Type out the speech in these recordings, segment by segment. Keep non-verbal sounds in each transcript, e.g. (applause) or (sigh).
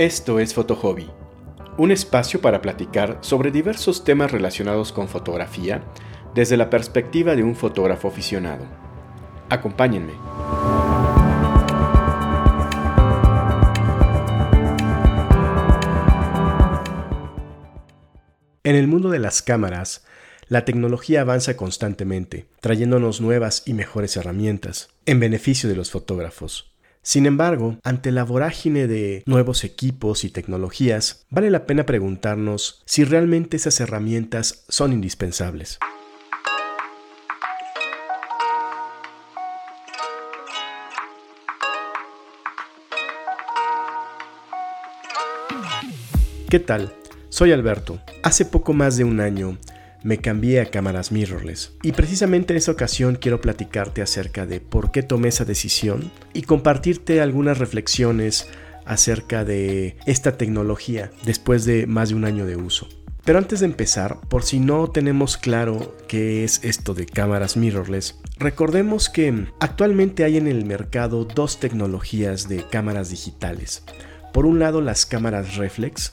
Esto es Hobby, un espacio para platicar sobre diversos temas relacionados con fotografía desde la perspectiva de un fotógrafo aficionado. Acompáñenme. En el mundo de las cámaras, la tecnología avanza constantemente, trayéndonos nuevas y mejores herramientas, en beneficio de los fotógrafos. Sin embargo, ante la vorágine de nuevos equipos y tecnologías, vale la pena preguntarnos si realmente esas herramientas son indispensables. ¿Qué tal? Soy Alberto. Hace poco más de un año me cambié a cámaras mirrorless. Y precisamente en esta ocasión quiero platicarte acerca de por qué tomé esa decisión y compartirte algunas reflexiones acerca de esta tecnología después de más de un año de uso. Pero antes de empezar, por si no tenemos claro qué es esto de cámaras mirrorless, recordemos que actualmente hay en el mercado dos tecnologías de cámaras digitales. Por un lado las cámaras reflex.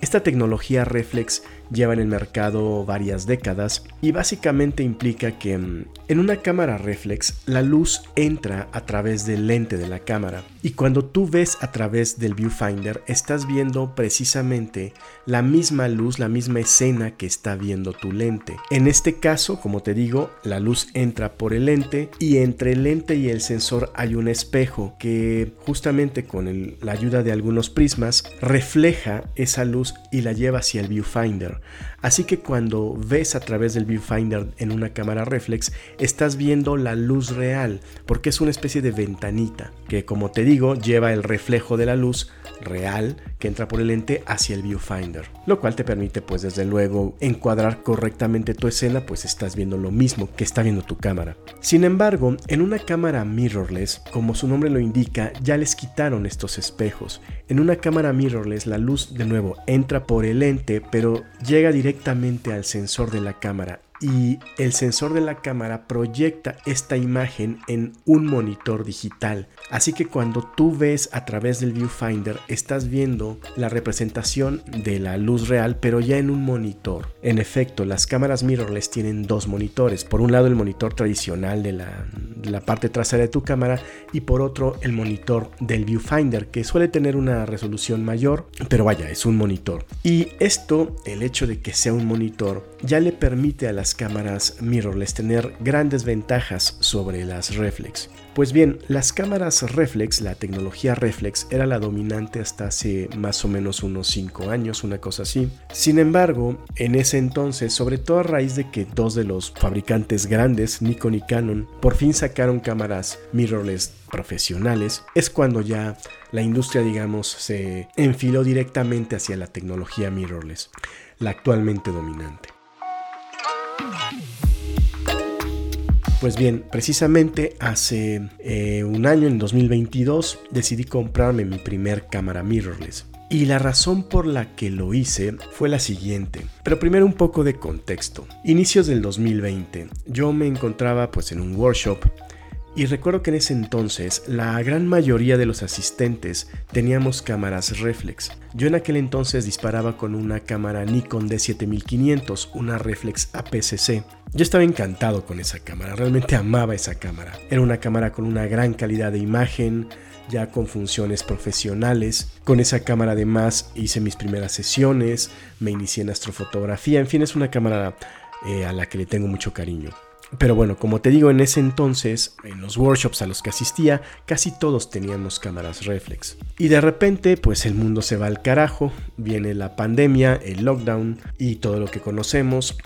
Esta tecnología reflex lleva en el mercado varias décadas y básicamente implica que mm, en una cámara reflex la luz entra a través del lente de la cámara y cuando tú ves a través del viewfinder estás viendo precisamente la misma luz, la misma escena que está viendo tu lente. En este caso, como te digo, la luz entra por el lente y entre el lente y el sensor hay un espejo que justamente con la ayuda de algunos prismas refleja esa luz y la lleva hacia el viewfinder. Así que cuando ves a través del viewfinder en una cámara reflex, estás viendo la luz real, porque es una especie de ventanita que, como te digo, lleva el reflejo de la luz real que entra por el lente hacia el viewfinder, lo cual te permite pues desde luego encuadrar correctamente tu escena, pues estás viendo lo mismo que está viendo tu cámara. Sin embargo, en una cámara mirrorless, como su nombre lo indica, ya les quitaron estos espejos. En una cámara mirrorless la luz de nuevo entra por el lente, pero llega directamente al sensor de la cámara y el sensor de la cámara proyecta esta imagen en un monitor digital. Así que cuando tú ves a través del viewfinder estás viendo la representación de la luz real pero ya en un monitor. En efecto, las cámaras mirrorless tienen dos monitores. Por un lado el monitor tradicional de la, parte trasera de tu cámara y por otro el monitor del viewfinder que suele tener una resolución mayor pero vaya es un monitor. Y esto, el hecho de que sea un monitor, ya le permite a las cámaras mirrorless tener grandes ventajas sobre las reflex. Pues bien, las cámaras reflex, la tecnología reflex era la dominante hasta hace más o menos unos 5 años, una cosa así. Sin embargo, en ese entonces, sobre todo a raíz de que dos de los fabricantes grandes, Nikon y Canon, por fin sacaron cámaras mirrorless profesionales, es cuando ya la industria, digamos, se enfiló directamente hacia la tecnología mirrorless, la actualmente dominante. Pues bien, precisamente hace eh, un año, en 2022, decidí comprarme mi primer cámara mirrorless. Y la razón por la que lo hice fue la siguiente. Pero primero un poco de contexto. Inicios del 2020, yo me encontraba pues en un workshop y recuerdo que en ese entonces la gran mayoría de los asistentes teníamos cámaras reflex. Yo en aquel entonces disparaba con una cámara Nikon D7500, una reflex APS-C. Yo estaba encantado con esa cámara, realmente amaba esa cámara. Era una cámara con una gran calidad de imagen, ya con funciones profesionales. Con esa cámara además hice mis primeras sesiones, me inicié en astrofotografía, en fin, es una cámara eh, a la que le tengo mucho cariño. Pero bueno, como te digo, en ese entonces, en los workshops a los que asistía, casi todos teníamos cámaras reflex. Y de repente, pues el mundo se va al carajo, viene la pandemia, el lockdown y todo lo que conocemos.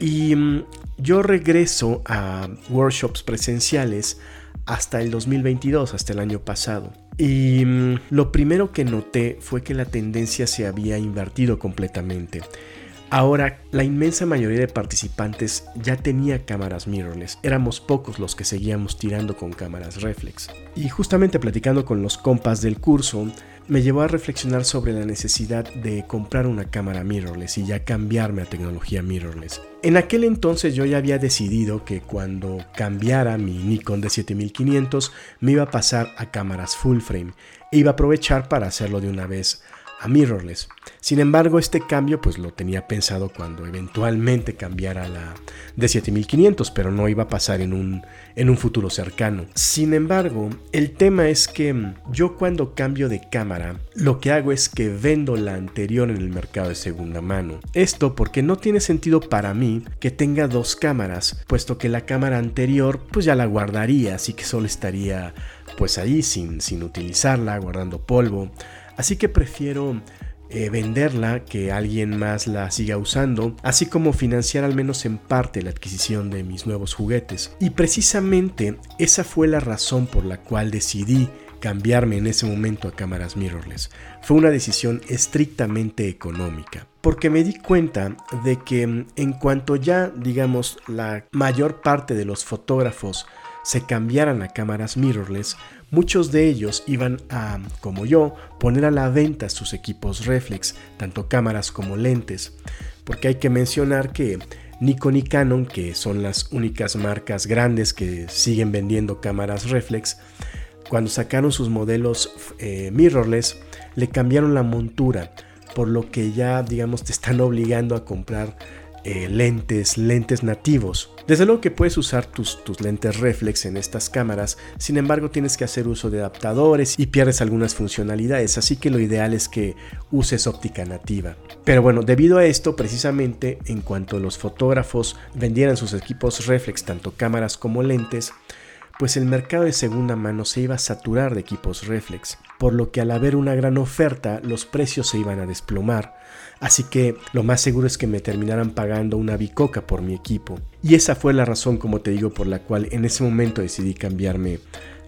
Y mm, yo regreso a workshops presenciales hasta el 2022, hasta el año pasado. Y mm, lo primero que noté fue que la tendencia se había invertido completamente. Ahora, la inmensa mayoría de participantes ya tenía cámaras mirrorless, éramos pocos los que seguíamos tirando con cámaras reflex. Y justamente platicando con los compas del curso, me llevó a reflexionar sobre la necesidad de comprar una cámara mirrorless y ya cambiarme a tecnología mirrorless. En aquel entonces yo ya había decidido que cuando cambiara mi Nikon de 7500 me iba a pasar a cámaras full frame e iba a aprovechar para hacerlo de una vez a mirrorless. Sin embargo, este cambio pues lo tenía pensado cuando eventualmente cambiara la de 7500, pero no iba a pasar en un, en un futuro cercano. Sin embargo, el tema es que mm, yo cuando cambio de cámara, lo que hago es que vendo la anterior en el mercado de segunda mano. Esto porque no tiene sentido para mí que tenga dos cámaras, puesto que la cámara anterior pues ya la guardaría, así que solo estaría pues ahí sin, sin utilizarla, guardando polvo. Así que prefiero eh, venderla, que alguien más la siga usando, así como financiar al menos en parte la adquisición de mis nuevos juguetes. Y precisamente esa fue la razón por la cual decidí cambiarme en ese momento a cámaras mirrorless. Fue una decisión estrictamente económica, porque me di cuenta de que mm, en cuanto ya, digamos, la mayor parte de los fotógrafos se cambiaran a cámaras mirrorless, muchos de ellos iban a, como yo, poner a la venta sus equipos reflex, tanto cámaras como lentes, porque hay que mencionar que Nikon y Canon, que son las únicas marcas grandes que siguen vendiendo cámaras reflex, cuando sacaron sus modelos eh, mirrorless, le cambiaron la montura, por lo que ya, digamos, te están obligando a comprar eh, lentes, lentes nativos. Desde luego que puedes usar tus, tus lentes reflex en estas cámaras, sin embargo tienes que hacer uso de adaptadores y pierdes algunas funcionalidades, así que lo ideal es que uses óptica nativa. Pero bueno, debido a esto, precisamente en cuanto los fotógrafos vendieran sus equipos reflex, tanto cámaras como lentes, pues el mercado de segunda mano se iba a saturar de equipos reflex, por lo que al haber una gran oferta los precios se iban a desplomar, así que lo más seguro es que me terminaran pagando una bicoca por mi equipo. Y esa fue la razón, como te digo, por la cual en ese momento decidí cambiarme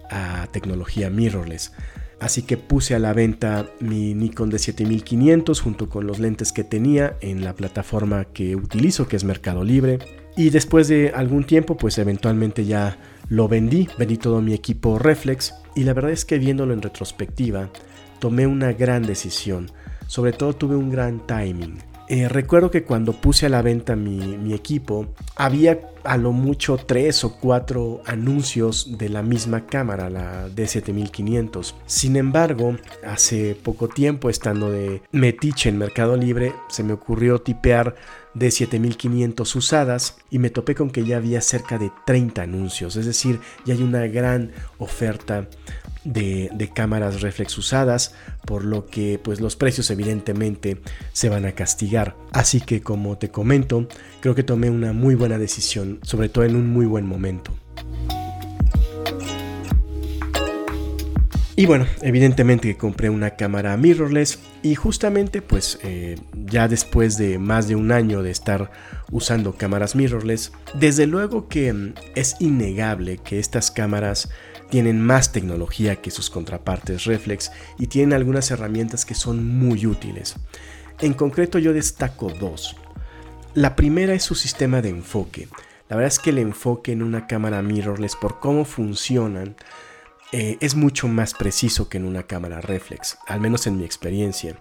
a tecnología mirrorless. Así que puse a la venta mi Nikon D7500 junto con los lentes que tenía en la plataforma que utilizo, que es Mercado Libre. Y después de algún tiempo, pues eventualmente ya lo vendí, vendí todo mi equipo reflex y la verdad es que viéndolo en retrospectiva, tomé una gran decisión. Sobre todo tuve un gran timing. Eh, recuerdo que cuando puse a la venta mi, equipo, había a lo mucho tres o cuatro anuncios de la misma cámara, la D7500. Sin embargo, hace poco tiempo, estando de metiche en Mercado Libre, se me ocurrió tipear de 7500 usadas y me topé con que ya había cerca de 30 anuncios, es decir, ya hay una gran oferta de, cámaras reflex usadas, por lo que pues los precios evidentemente se van a castigar. Así que como te comento, creo que tomé una muy buena decisión, sobre todo en un muy buen momento. Y bueno, evidentemente compré una cámara mirrorless y justamente pues eh, ya después de más de un año de estar usando cámaras mirrorless, desde luego que mm, es innegable que estas cámaras tienen más tecnología que sus contrapartes reflex y tienen algunas herramientas que son muy útiles. En concreto yo destaco dos. La primera es su sistema de enfoque. La verdad es que el enfoque en una cámara mirrorless por cómo funcionan eh, es mucho más preciso que en una cámara reflex, al menos en mi experiencia.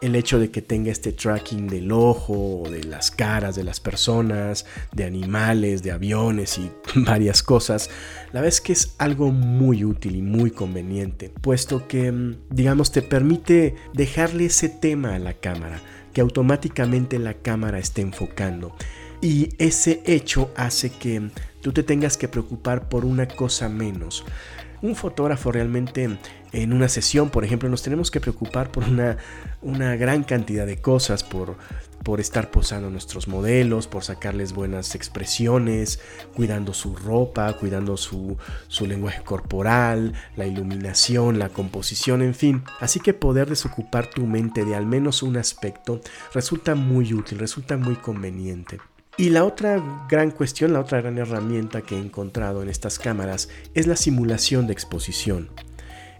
El hecho de que tenga este tracking del ojo, de las caras de las personas, de animales, de aviones y (laughs) varias cosas, la verdad es que es algo muy útil y muy conveniente, puesto que, mm, digamos, te permite dejarle ese tema a la cámara, que automáticamente la cámara esté enfocando. Y ese hecho hace que tú te tengas que preocupar por una cosa menos un fotógrafo realmente en una sesión, por ejemplo, nos tenemos que preocupar por una, una gran cantidad de cosas, por, por estar posando nuestros modelos, por sacarles buenas expresiones, cuidando su ropa, cuidando su, su, lenguaje corporal, la iluminación, la composición, en fin. Así que poder desocupar tu mente de al menos un aspecto resulta muy útil, resulta muy conveniente. Y la otra gran cuestión, la otra gran herramienta que he encontrado en estas cámaras es la simulación de exposición.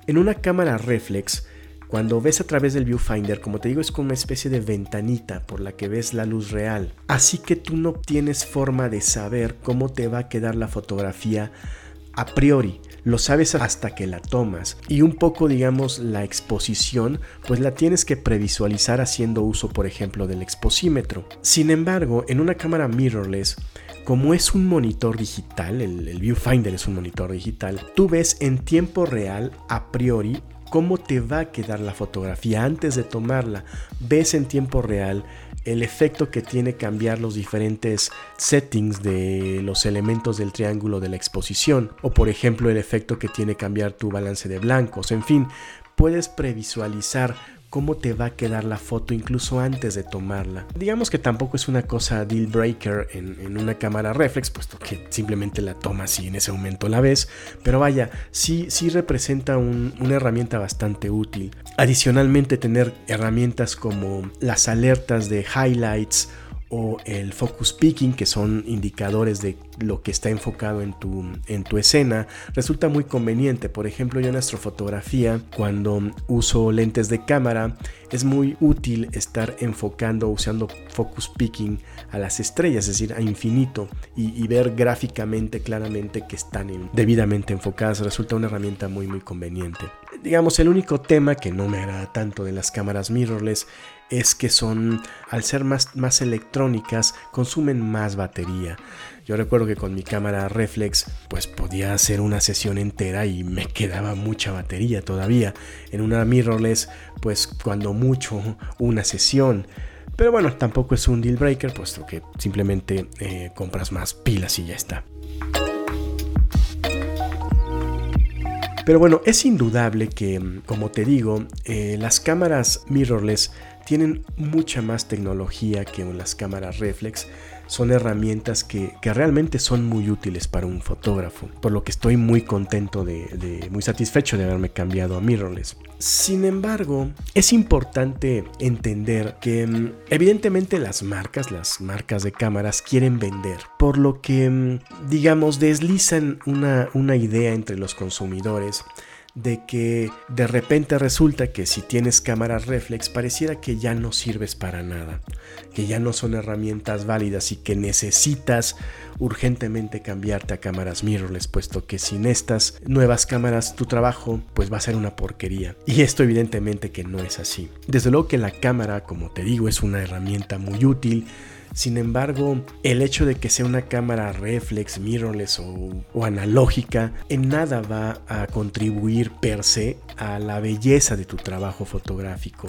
En una cámara reflex, cuando ves a través del viewfinder, como te digo, es como una especie de ventanita por la que ves la luz real. Así que tú no tienes forma de saber cómo te va a quedar la fotografía a priori lo sabes hasta que la tomas. Y un poco, digamos, la exposición, pues la tienes que previsualizar haciendo uso, por ejemplo, del exposímetro. Sin embargo, en una cámara mirrorless, como es un monitor digital, el, viewfinder es un monitor digital, tú ves en tiempo real, a priori, cómo te va a quedar la fotografía antes de tomarla. Ves en tiempo real el efecto que tiene cambiar los diferentes settings de los elementos del triángulo de la exposición o por ejemplo el efecto que tiene cambiar tu balance de blancos. En fin, puedes previsualizar cómo te va a quedar la foto incluso antes de tomarla. Digamos que tampoco es una cosa deal breaker en, una cámara reflex, puesto que simplemente la tomas y en ese momento la ves, pero vaya, sí, sí representa una herramienta bastante útil. Adicionalmente tener herramientas como las alertas de highlights o el focus picking, que son indicadores de lo que está enfocado en tu, en tu escena, resulta muy conveniente. Por ejemplo, yo en astrofotografía, cuando uso lentes de cámara, es muy útil estar enfocando, usando focus picking a las estrellas, es decir, a infinito, y, ver gráficamente claramente que están debidamente enfocadas. Resulta una herramienta muy, muy conveniente. Digamos, el único tema que no me agrada tanto de las cámaras mirrorless es que son, al ser más, más electrónicas, consumen más batería. Yo recuerdo que con mi cámara reflex pues podía hacer una sesión entera y me (laughs) quedaba mucha batería todavía. En una mirrorless pues cuando mucho una sesión. Pero bueno, tampoco es un deal breaker puesto que simplemente eh, compras más pilas y ya está. Pero bueno, es indudable que, como te digo, eh, las cámaras mirrorless tienen mucha más tecnología que las cámaras reflex. Son herramientas que, realmente son muy útiles para un fotógrafo, por lo que estoy muy contento de, muy satisfecho de haberme cambiado a mirrorless. Sin embargo, es importante entender que mm, evidentemente las marcas, las marcas de cámaras quieren vender, por lo que mm, digamos deslizan una, una idea entre los consumidores de que de repente resulta que si tienes cámaras reflex pareciera que ya no sirves para nada, que ya no son herramientas válidas y que necesitas urgentemente cambiarte a cámaras mirrorless, puesto que sin estas nuevas cámaras tu trabajo pues va a ser una porquería. Y esto evidentemente que no es así. Desde luego que la cámara, como te digo, es una herramienta muy útil, sin embargo, el hecho de que sea una cámara reflex, mirrorless o, analógica, en nada va a contribuir per se a la belleza de tu trabajo fotográfico.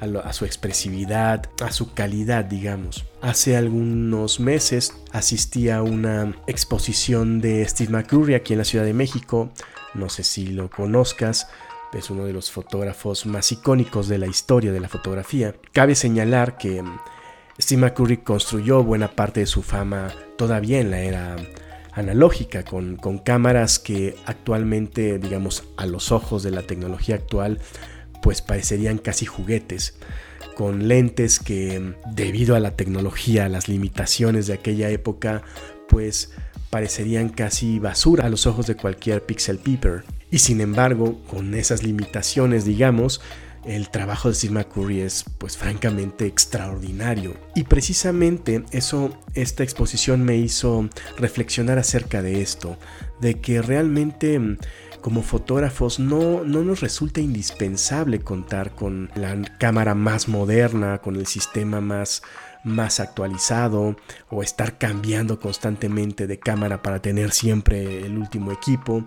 A, su expresividad, a su calidad, digamos. Hace algunos meses asistí a una exposición de Steve McCurry aquí en la Ciudad de México. No sé si lo conozcas, es uno de los fotógrafos más icónicos de la historia de la fotografía. Cabe señalar que Steve McCurry construyó buena parte de su fama todavía en la era analógica, con, cámaras que actualmente, digamos, a los ojos de la tecnología actual, pues parecerían casi juguetes, con lentes que debido a la tecnología, a las limitaciones de aquella época, pues parecerían casi basura a los ojos de cualquier pixel peeper. Y sin embargo, con esas limitaciones, digamos, el trabajo de Steve McCurry es pues francamente extraordinario. Y precisamente eso, esta exposición me hizo reflexionar acerca de esto, de que realmente mm, como fotógrafos no, no nos resulta indispensable contar con la cámara más moderna, con el sistema más más actualizado o estar cambiando constantemente de cámara para tener siempre el último equipo,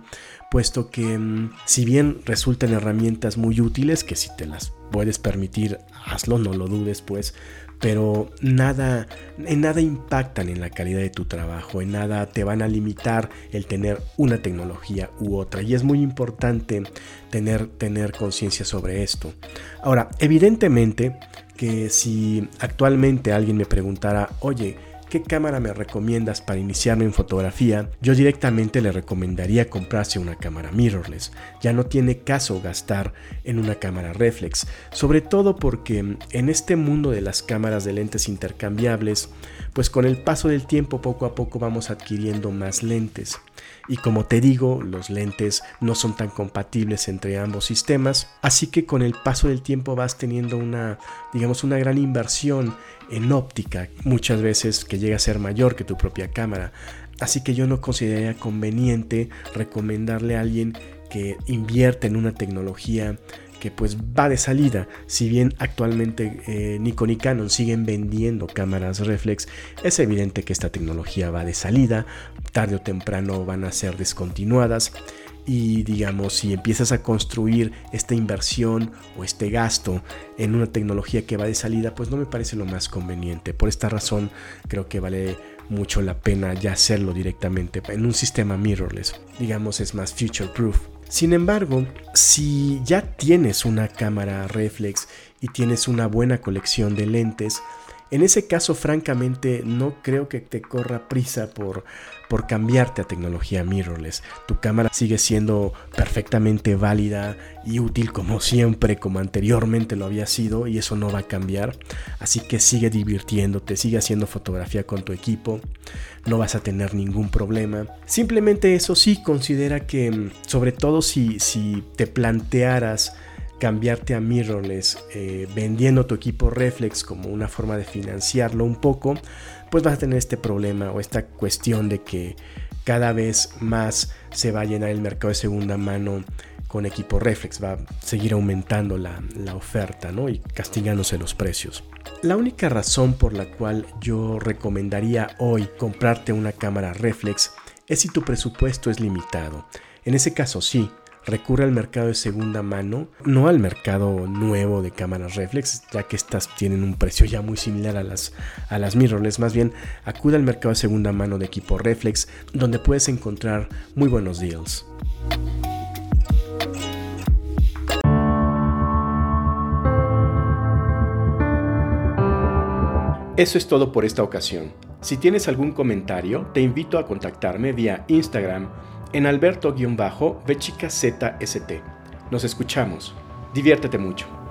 puesto que mm, si bien resultan herramientas muy útiles, que si te las puedes permitir, hazlo, no lo dudes pues, pero nada, en nada impactan en la calidad de tu trabajo, en nada te van a limitar el tener una tecnología u otra. Y es muy importante tener, tener conciencia sobre esto. Ahora, evidentemente, que si actualmente alguien me preguntara, oye, ¿qué cámara me recomiendas para iniciarme en fotografía? Yo directamente le recomendaría comprarse una cámara mirrorless. Ya no tiene caso gastar en una cámara reflex, sobre todo porque en este mundo de las cámaras de lentes intercambiables, pues con el paso del tiempo poco a poco vamos adquiriendo más lentes. Y como te digo, los lentes no son tan compatibles entre ambos sistemas, así que con el paso del tiempo vas teniendo una, digamos, una gran inversión en óptica, muchas veces que llega a ser mayor que tu propia cámara. Así que yo no consideraría conveniente recomendarle a alguien que invierte en una tecnología que pues va de salida. Si bien actualmente eh, Nikon y Canon siguen vendiendo cámaras reflex, es evidente que esta tecnología va de salida, tarde o temprano van a ser descontinuadas. Y digamos si empiezas a construir esta inversión o este gasto en una tecnología que va de salida pues no me parece lo más conveniente. Por esta razón creo que vale mucho la pena ya hacerlo directamente en un sistema mirrorless. Digamos es más future proof sin embargo, si ya tienes una cámara reflex y tienes una buena colección de lentes, en ese caso, francamente, no creo que te corra prisa por, por cambiarte a tecnología mirrorless. Tu cámara sigue siendo perfectamente válida y útil como siempre, como anteriormente lo había sido, y eso no va a cambiar. Así que sigue divirtiéndote, sigue haciendo fotografía con tu equipo, no vas a tener ningún problema. Simplemente eso sí, considera que, sobre todo si, si te plantearas cambiarte a mirrorless eh, vendiendo tu equipo reflex como una forma de financiarlo un poco, pues vas a tener este problema o esta cuestión de que cada vez más se va a llenar el mercado de segunda mano con equipo reflex, va a seguir aumentando la, la oferta ¿no? y castigándose los precios. La única razón por la cual yo recomendaría hoy comprarte una cámara reflex es si tu presupuesto es limitado. En ese caso sí, recurre al mercado de segunda mano, no al mercado nuevo de cámaras reflex, ya que estas tienen un precio ya muy similar a las, a las mirrorless, más bien acude al mercado de segunda mano de equipo reflex, donde puedes encontrar muy buenos deals. Eso es todo por esta ocasión. Si tienes algún comentario, te invito a contactarme vía Instagram en alberto-vechicazst. Nos escuchamos. Diviértete mucho.